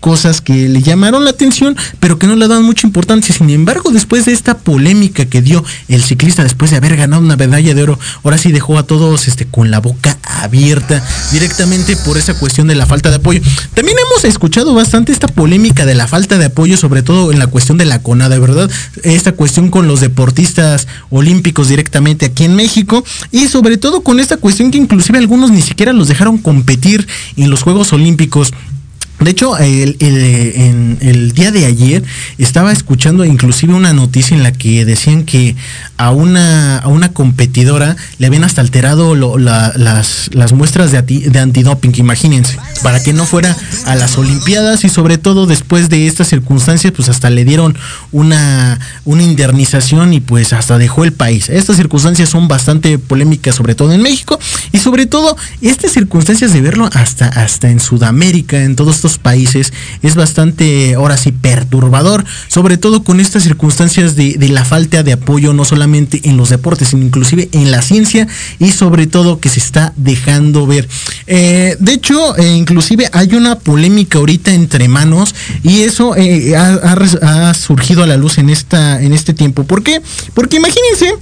cosas que le llamaron la atención, pero que no le dan mucha importancia. Sin embargo, después de esta polémica que dio el ciclista después de haber ganado una medalla de oro, ahora sí dejó a todos este, con la boca abierta directamente por esa cuestión de la falta de apoyo. También hemos escuchado bastante esta polémica de la falta de apoyo, sobre todo en la cuestión de la CONADA, ¿verdad? Esta cuestión con los deportistas olímpicos directamente aquí en México y sobre todo con esta cuestión que inclusive algunos ni siquiera los dejaron competir en los Juegos Olímpicos. De hecho, el, el, el día de ayer estaba escuchando inclusive una noticia en la que decían que a una, a una competidora le habían hasta alterado las, las muestras de, ati- de antidoping, imagínense, para que no fuera a las Olimpiadas y sobre todo después de estas circunstancias, pues hasta le dieron una, una indemnización y pues hasta dejó el país. Estas circunstancias son bastante polémicas, sobre todo en México y sobre todo estas circunstancias de verlo hasta, hasta en Sudamérica, en todos estos países, es bastante, ahora sí, perturbador, sobre todo con estas circunstancias de, la falta de apoyo, no solamente en los deportes, sino inclusive en la ciencia y sobre todo que se está dejando ver. Eh, de hecho, eh, inclusive hay una polémica ahorita entre manos y eso eh, ha, ha surgido a la luz en, esta, en este tiempo. ¿Por qué? Porque imagínense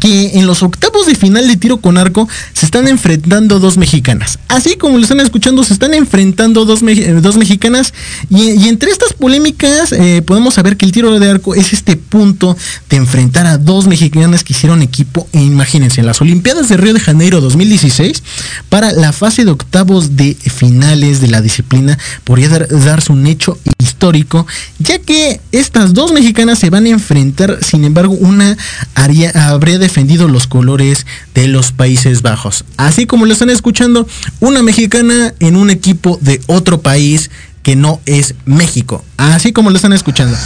que en los octavos de final de tiro con arco se están enfrentando dos mexicanas. Así como lo están escuchando, se están enfrentando dos, eh, dos mexicanas. Y, entre estas polémicas eh, podemos saber que el tiro de arco es este punto de enfrentar a dos mexicanas que hicieron equipo, imagínense, en las Olimpiadas de Río de Janeiro 2016, para la fase de octavos de finales de la disciplina, podría dar- darse un hecho histórico, ya que estas dos mexicanas se van a enfrentar, sin embargo, una haría- habría defendido los colores de los Países Bajos. Así como lo están escuchando, una mexicana en un equipo de otro país que no es México. Así como lo están escuchando.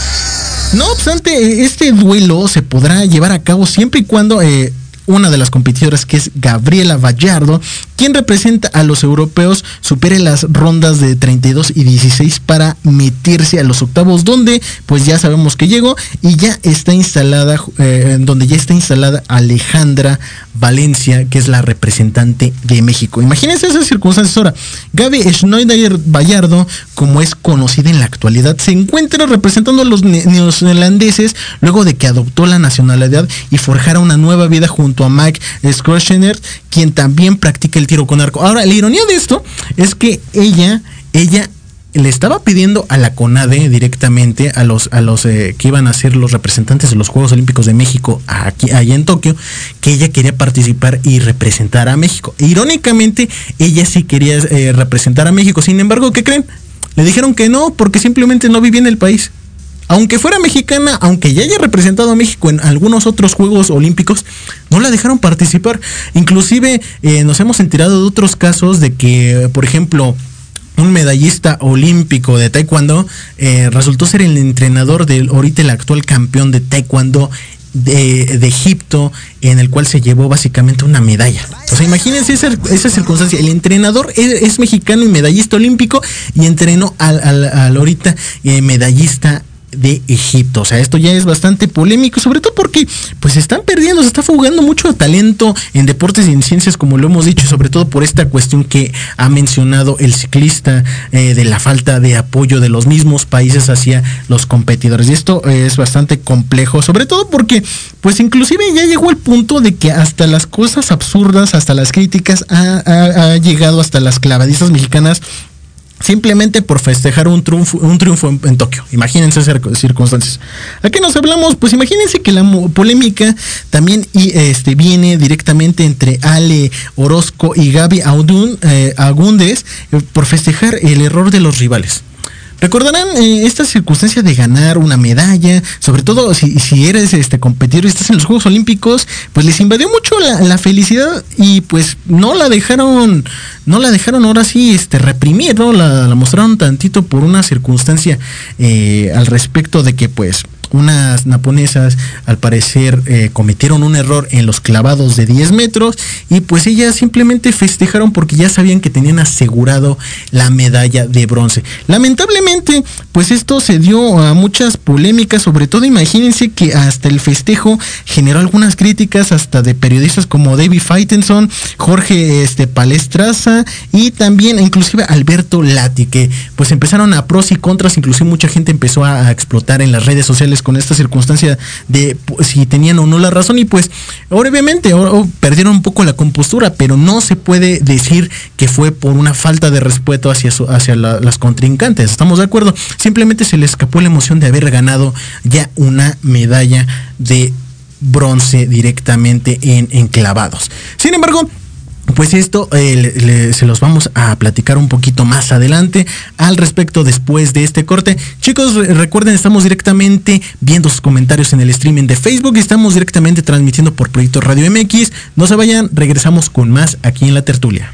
No obstante, este duelo se podrá llevar a cabo siempre y cuando eh, una de las competidoras, que es Gabriela Vallardo, quien representa a los europeos, supere las rondas de 32 y 16 para meterse a los octavos, donde pues ya sabemos que llegó y ya está instalada, eh, donde ya está instalada Alejandra Valencia, que es la representante de México. Imagínense esas circunstancias ahora. Gaby Schneider Vallardo, como es conocida en la actualidad, se encuentra representando a los ne- neozelandeses luego de que adoptó la nacionalidad y forjara una nueva vida junto a Mike Schorschener, quien también practica el tiro con arco. Ahora, la ironía de esto es que ella, ella le estaba pidiendo a la CONADE directamente, a los, a los eh, que iban a ser los representantes de los Juegos Olímpicos de México aquí, allá en Tokio, que ella quería participar y representar a México. Irónicamente, ella sí quería eh, representar a México. Sin embargo, ¿qué creen? Le dijeron que no porque simplemente no vivía en el país. Aunque fuera mexicana, aunque ya haya representado a México en algunos otros Juegos Olímpicos, no la dejaron participar. Inclusive eh, nos hemos enterado de otros casos de que, por ejemplo, un medallista olímpico de taekwondo eh, resultó ser el entrenador del ahorita el actual campeón de taekwondo de, Egipto, en el cual se llevó básicamente una medalla. O sea, imagínense esa, esa circunstancia. El entrenador es, mexicano y medallista olímpico y entrenó al, al, al ahorita eh, medallista de Egipto. O sea, esto ya es bastante polémico, sobre todo porque pues están perdiendo, se está fugando mucho talento en deportes y en ciencias, como lo hemos dicho, sobre todo por esta cuestión que ha mencionado el ciclista eh, de la falta de apoyo de los mismos países hacia los competidores. Y esto es bastante complejo, sobre todo porque pues inclusive ya llegó el punto de que hasta las cosas absurdas, hasta las críticas, ha, ha, llegado hasta las clavadistas mexicanas simplemente por festejar un triunfo, un triunfo en, Tokio. Imagínense esas circunstancias. Aquí nos hablamos, pues imagínense que la polémica también y, este, viene directamente entre Ale Orozco y Gaby Audun, eh, Agúndez eh, por festejar el error de los rivales. Recordarán eh, esta circunstancia de ganar una medalla, sobre todo si, eres este competidor y estás en los Juegos Olímpicos, pues les invadió mucho la, felicidad y pues no la dejaron, no la dejaron ahora sí este reprimir, ¿no? La, la mostraron tantito por una circunstancia eh, al respecto de que pues unas naponesas al parecer eh, cometieron un error en los clavados de 10 metros y pues ellas simplemente festejaron porque ya sabían que tenían asegurado la medalla de bronce. Lamentablemente pues esto se dio a muchas polémicas, sobre todo imagínense que hasta el festejo generó algunas críticas hasta de periodistas como David Faitenson, Jorge este, Palestraza y también inclusive Alberto Lati que pues empezaron a pros y contras, inclusive mucha gente empezó a, a explotar en las redes sociales con esta circunstancia de si tenían o no la razón y pues obviamente perdieron un poco la compostura, pero no se puede decir que fue por una falta de respeto hacia, su, hacia la, las contrincantes, ¿estamos de acuerdo? Simplemente se le escapó la emoción de haber ganado ya una medalla de bronce directamente en enclavados. Sin embargo, pues esto eh, se los vamos a platicar un poquito más adelante al respecto después de este corte. Chicos, re recuerden, estamos directamente viendo sus comentarios en el streaming de Facebook estamos directamente transmitiendo por Proyecto Radio MX. No se vayan, regresamos con más aquí en la tertulia.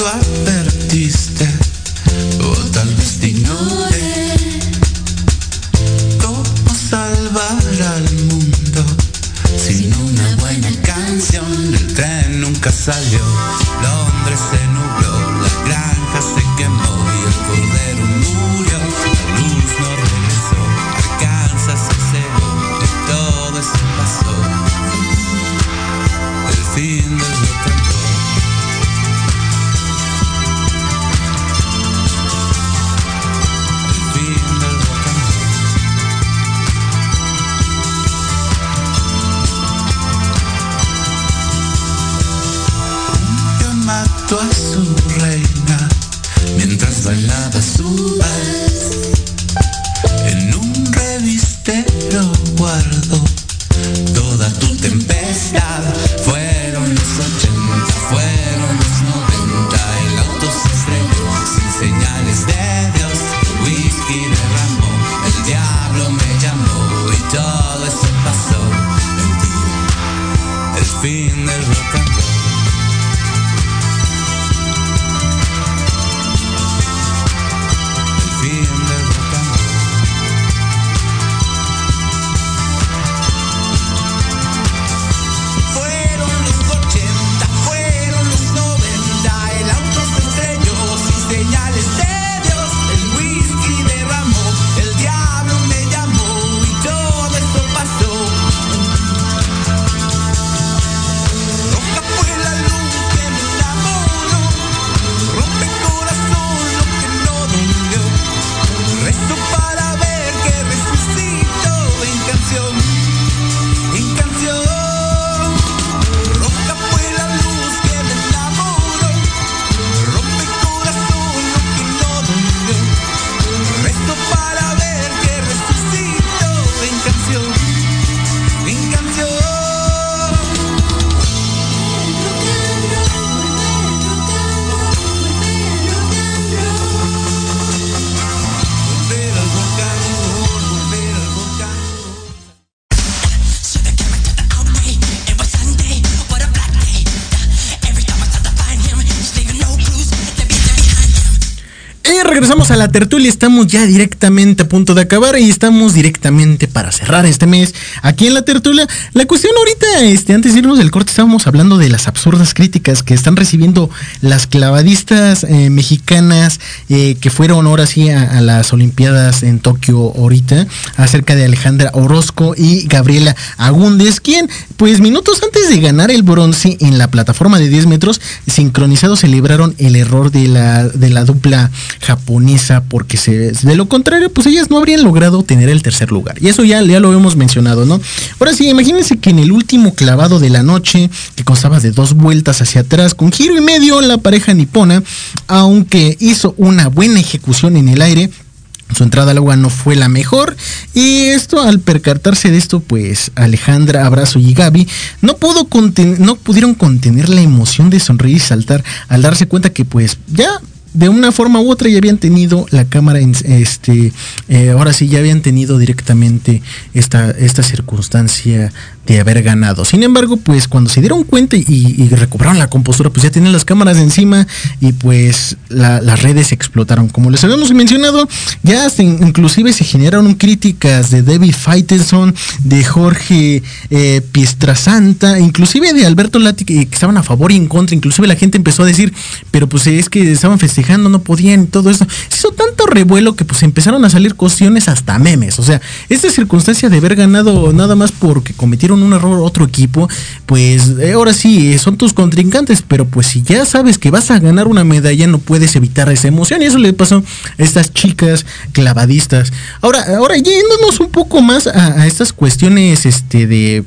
you, better tertulia, estamos ya directamente a punto de acabar y estamos directamente para cerrar este mes aquí en la tertulia. La cuestión ahorita, este, antes de irnos del corte, estábamos hablando de las absurdas críticas que están recibiendo las clavadistas eh, mexicanas eh, que fueron ahora sí a, a las Olimpiadas en Tokio ahorita, acerca de Alejandra Orozco y Gabriela Agúndez, quien, pues minutos antes de ganar el bronce en la plataforma de 10 metros, sincronizados celebraron el error de la, de la dupla japonesa, porque de lo contrario, pues ellas no habrían logrado tener el tercer lugar. Y eso ya, ya lo hemos mencionado, ¿no? Ahora sí, imagínense que en el último clavado de la noche, que constaba de dos vueltas hacia atrás, con giro y medio, la pareja nipona, aunque hizo una buena ejecución en el aire, su entrada al agua no fue la mejor y esto al percatarse de esto pues Alejandra, Abrazo y Gaby no pudo no pudieron contener la emoción de sonreír y saltar al darse cuenta que pues ya de una forma u otra ya habían tenido la cámara en este eh, ahora sí ya habían tenido directamente esta esta circunstancia de haber ganado. Sin embargo, pues cuando se dieron cuenta y, y recobraron la compostura, pues ya tenían las cámaras encima y pues la- las redes explotaron. Como les habíamos mencionado, ya inclusive se generaron críticas de David Faitelson, de Jorge eh, Piestrasanta, inclusive de Alberto Lati, que, que estaban a favor y en contra. Inclusive la gente empezó a decir, pero pues es que estaban festejando, no podían y todo eso. Se hizo tanto revuelo que pues empezaron a salir cuestiones hasta memes. O sea, esta circunstancia de haber ganado nada más porque cometieron un error otro equipo, pues eh, ahora sí, eh, son tus contrincantes, pero pues si ya sabes que vas a ganar una medalla, no puedes evitar esa emoción. Y eso le pasó a estas chicas clavadistas. Ahora, ahora yéndonos un poco más a, estas cuestiones este de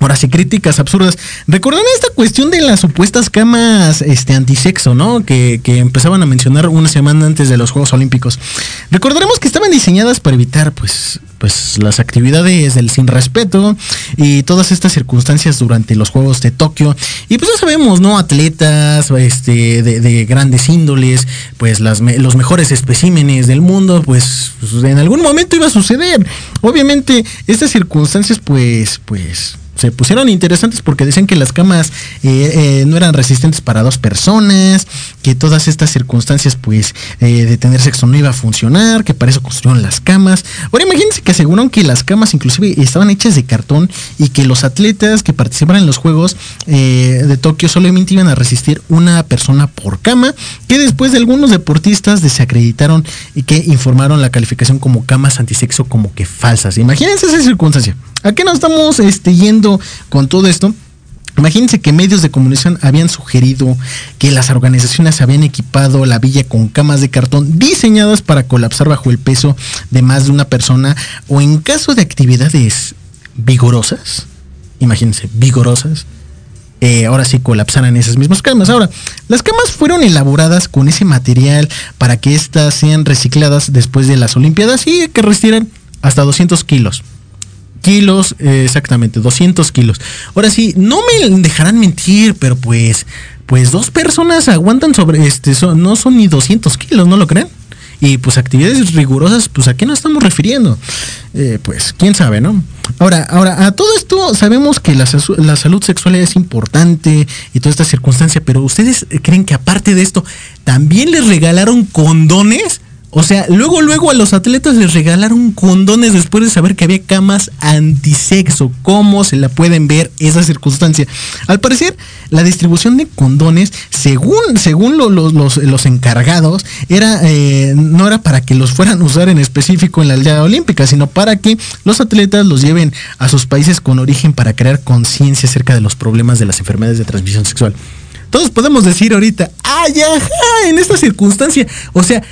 Ahora sí, críticas absurdas. ¿Recuerdan esta cuestión de las supuestas camas este, antisexo, ¿no? Que, que empezaban a mencionar una semana antes de los Juegos Olímpicos. Recordaremos que estaban diseñadas para evitar, pues, pues las actividades del sin respeto y todas estas circunstancias durante los Juegos de Tokio. Y pues ya sabemos, ¿no? Atletas este, de, de grandes índoles, pues las, los mejores especímenes del mundo, pues, pues, en algún momento iba a suceder. Obviamente, estas circunstancias, pues, pues se pusieron interesantes porque decían que las camas eh, eh, no eran resistentes para dos personas, que todas estas circunstancias pues eh, de tener sexo no iba a funcionar, que para eso construyeron las camas. Ahora imagínense que aseguraron que las camas inclusive estaban hechas de cartón y que los atletas que participaran en los Juegos de Tokio solamente iban a resistir una persona por cama, que después de algunos deportistas desacreditaron y que informaron la calificación como camas antisexo como que falsas. Imagínense esa circunstancia. ¿A qué nos estamos este, yendo con todo esto? Imagínense que medios de comunicación habían sugerido que las organizaciones habían equipado la villa con camas de cartón diseñadas para colapsar bajo el peso de más de una persona o en caso de actividades vigorosas, imagínense, vigorosas, eh, ahora sí colapsaran esas mismas camas. Ahora, las camas fueron elaboradas con ese material para que éstas sean recicladas después de las Olimpiadas y que resistieran hasta 200 kilos kilos, eh, exactamente, 200 kilos. Ahora sí, no me dejarán mentir, pero pues, pues dos personas aguantan sobre, este, son- no son ni 200 kilos, ¿no lo creen? Y pues actividades rigurosas, pues a qué nos estamos refiriendo? Eh, pues quién sabe, ¿no? Ahora, ahora, a todo esto sabemos que la, la salud sexual es importante y toda esta circunstancia, pero ¿ustedes creen que aparte de esto, también les regalaron condones? O sea, luego, luego a los atletas les regalaron condones después de saber que había camas antisexo. ¿Cómo se la pueden ver esa circunstancia? Al parecer, la distribución de condones, según, según lo- lo- los, los encargados, era, eh, no era para que los fueran a usar en específico en la aldea olímpica, sino para que los atletas los lleven a sus países con origen para crear conciencia acerca de los problemas de las enfermedades de transmisión sexual. Todos podemos decir ahorita, ¡ay, ajá! En esta circunstancia. O sea,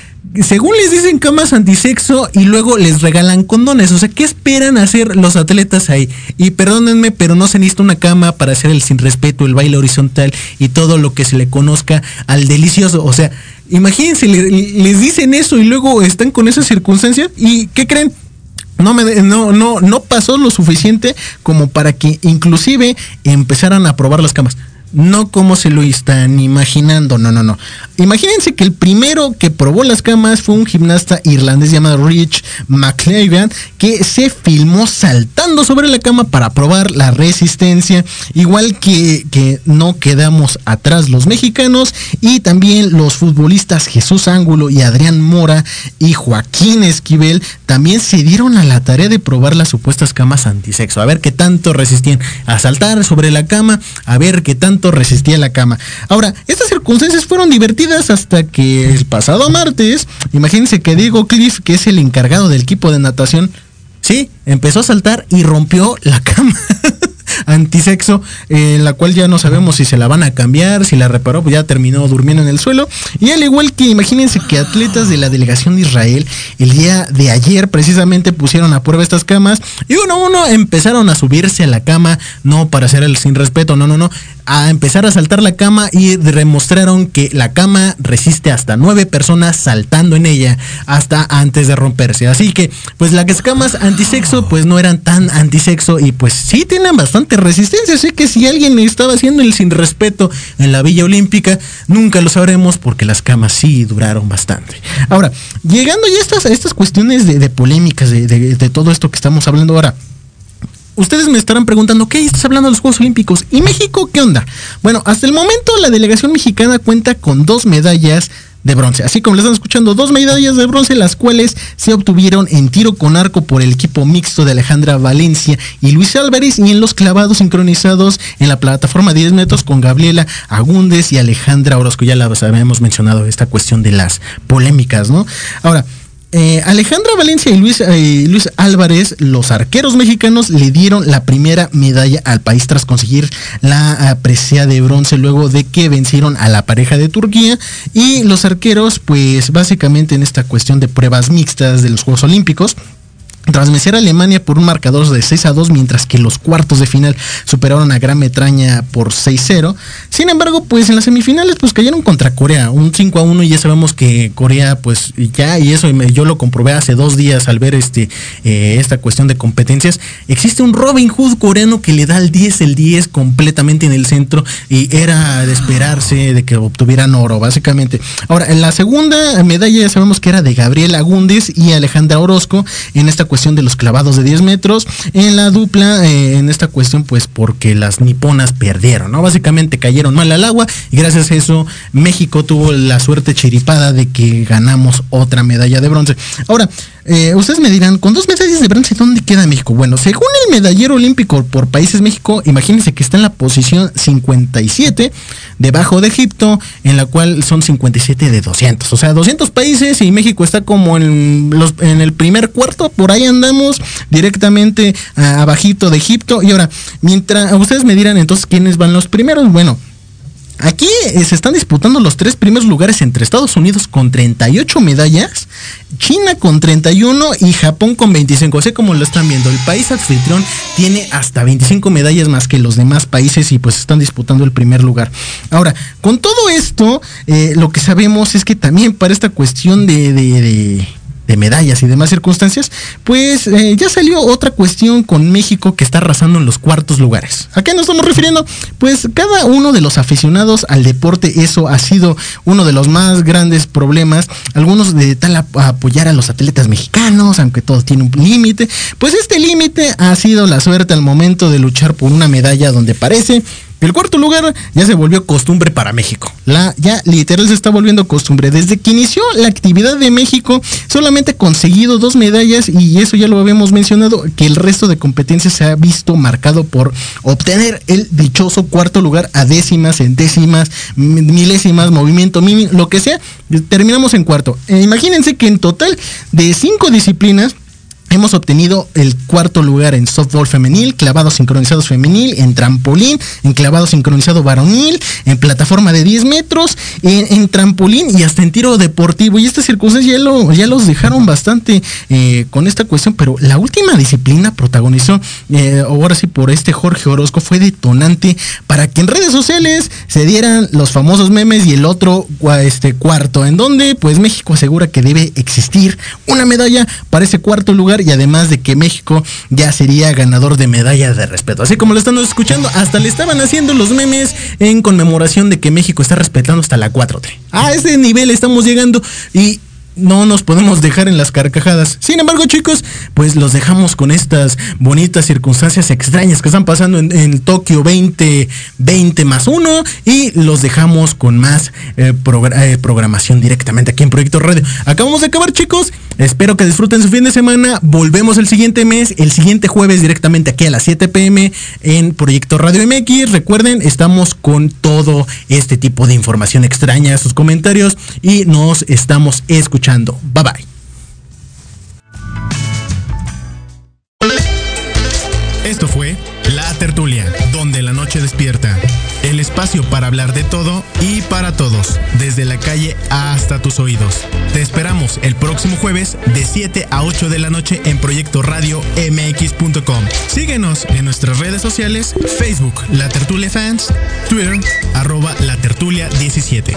según les dicen camas antisexo y luego les regalan condones. O sea, ¿qué esperan hacer los atletas ahí? Y perdónenme, pero no se necesita una cama para hacer el sin respeto, el baile horizontal y todo lo que se le conozca al delicioso. O sea, imagínense, le- les dicen eso y luego están con esa circunstancia. ¿Y qué creen? no me no no no pasó lo suficiente como para que inclusive empezaran a probar las camas. No como se lo están imaginando, no, no, no. Imagínense que el primero que probó las camas fue un gimnasta irlandés llamado Rich McLaren, que se filmó saltando sobre la cama para probar la resistencia, igual que, que no quedamos atrás los mexicanos y también los futbolistas Jesús Ángulo y Adrián Mora y Joaquín Esquivel también se dieron a la tarea de probar las supuestas camas antisexo, a ver qué tanto resistían a saltar sobre la cama, a ver qué tanto resistía la cama. Ahora, estas circunstancias fueron divertidas hasta que el pasado martes, imagínense que Diego Cliff, que es el encargado del equipo de natación, sí, empezó a saltar y rompió la cama. antisexo, en la cual ya no sabemos si se la van a cambiar, si la reparó, pues ya terminó durmiendo en el suelo. Y al igual que imagínense que atletas de la delegación de Israel el día de ayer precisamente pusieron a prueba estas camas y uno a uno empezaron a subirse a la cama, no para hacer el sin respeto, no, no, no, a empezar a saltar la cama y demostraron que la cama resiste hasta nueve personas saltando en ella hasta antes de romperse. Así que, pues las camas antisexo, pues no eran tan antisexo y pues sí tienen bastante resistencia. Así que si alguien estaba haciendo el sin respeto en la Villa Olímpica, nunca lo sabremos porque las camas sí duraron bastante. Ahora, llegando ya a estas, a estas cuestiones de, polémicas, de, de- de todo esto que estamos hablando ahora ustedes me estarán preguntando, ¿qué estás hablando de los Juegos Olímpicos? ¿Y México qué onda? Bueno, hasta el momento la delegación mexicana cuenta con dos medallas de bronce. Así como le están escuchando, dos medallas de bronce, las cuales se obtuvieron en tiro con arco por el equipo mixto de Alejandra Valencia y Luis Álvarez y en los clavados sincronizados en la plataforma de 10 metros con Gabriela Agúndez y Alejandra Orozco. Ya la habíamos mencionado esta cuestión de las polémicas, ¿no? Ahora, eh, Alejandra Valencia y Luis, eh, Luis Álvarez, los arqueros mexicanos, le dieron la primera medalla al país tras conseguir la ah, presea de bronce luego de que vencieron a la pareja de Turquía. Y los arqueros, pues básicamente en esta cuestión de pruebas mixtas de los Juegos Olímpicos, tras a Alemania por un marcador de 6 a 2, mientras que los cuartos de final superaron a Gran Bretaña por 6-0. Sin embargo, pues en las semifinales pues cayeron contra Corea, un 5 a 1 y ya sabemos que Corea pues ya, y eso yo lo comprobé hace dos días al ver este eh, esta cuestión de competencias, existe un Robin Hood coreano que le da el 10, el 10 completamente en el centro y era de esperarse de que obtuvieran oro, básicamente. Ahora, en la segunda medalla ya sabemos que era de Gabriela Agúndez y Alejandra Orozco en esta cuestión de los clavados de 10 metros. En la dupla, eh, en esta cuestión, pues porque las niponas perdieron, ¿no? Básicamente cayeron mal al agua y gracias a eso México tuvo la suerte chiripada de que ganamos otra medalla de bronce. Ahora, eh, ustedes me dirán, con dos medallas de bronce, ¿dónde queda México? Bueno, según el medallero olímpico por países México, imagínense que está en la posición 57, debajo de Egipto, en la cual son 57 de 200. O sea, 200 países y México está como en, los, en el primer cuarto, por ahí andamos directamente abajito de Egipto. Y ahora, mientras ustedes me dirán entonces quiénes van los primeros, bueno. Aquí eh, se están disputando los tres primeros lugares entre Estados Unidos con 38 medallas, China con 31 y Japón con 25. Así como lo están viendo, el país anfitrión tiene hasta 25 medallas más que los demás países y pues están disputando el primer lugar. Ahora, con todo esto, eh, lo que sabemos es que también para esta cuestión de- de medallas y demás circunstancias, pues eh, ya salió otra cuestión con México que está arrasando en los cuartos lugares. ¿A qué nos estamos refiriendo? Pues cada uno de los aficionados al deporte, eso ha sido uno de los más grandes problemas. Algunos de tal ap- apoyar a los atletas mexicanos, aunque todo tiene un límite. Pues este límite ha sido la suerte al momento de luchar por una medalla donde parece el cuarto lugar ya se volvió costumbre para México. La ya literal se está volviendo costumbre. Desde que inició la actividad de México, solamente ha conseguido dos medallas y eso ya lo habíamos mencionado, que el resto de competencias se ha visto marcado por obtener el dichoso cuarto lugar a décimas, centésimas, milésimas, movimiento mínimo, lo que sea, terminamos en cuarto. Eh, imagínense que en total de cinco disciplinas, Hemos obtenido el cuarto lugar en softball femenil, clavados sincronizados femenil, en trampolín, en clavado sincronizado varonil, en plataforma de 10 metros, en, en trampolín y hasta en tiro deportivo. Y estas circunstancias ya, lo, ya los dejaron bastante eh, con esta cuestión, pero la última disciplina protagonizó, eh, ahora sí por este Jorge Orozco, fue detonante para que en redes sociales se dieran los famosos memes y el otro este cuarto, en donde pues México asegura que debe existir una medalla para ese cuarto lugar y además de que México ya sería ganador de medalla de respeto. Así como lo están escuchando, hasta le estaban haciendo los memes en conmemoración de que México está respetando hasta la 4T. A ese nivel estamos llegando y no nos podemos dejar en las carcajadas. Sin embargo, chicos, pues los dejamos con estas bonitas circunstancias extrañas que están pasando en, Tokio 2020 más uno y los dejamos con más eh, eh, programación directamente aquí en Proyecto Radio. Acabamos de acabar, chicos. Espero que disfruten su fin de semana. Volvemos el siguiente mes, el siguiente jueves directamente aquí a las 7 pm en Proyecto Radio MX. Recuerden, estamos con todo este tipo de información extraña, sus comentarios y nos estamos Bye bye. Esto fue La Tertulia, donde la noche despierta. El espacio para hablar de todo y para todos, desde la calle hasta tus oídos. Te esperamos el próximo jueves de 7 a 8 de la noche en Proyecto Radio MX.com. Síguenos en nuestras redes sociales, Facebook La Tertulia Fans, Twitter arroba La Tertulia 17.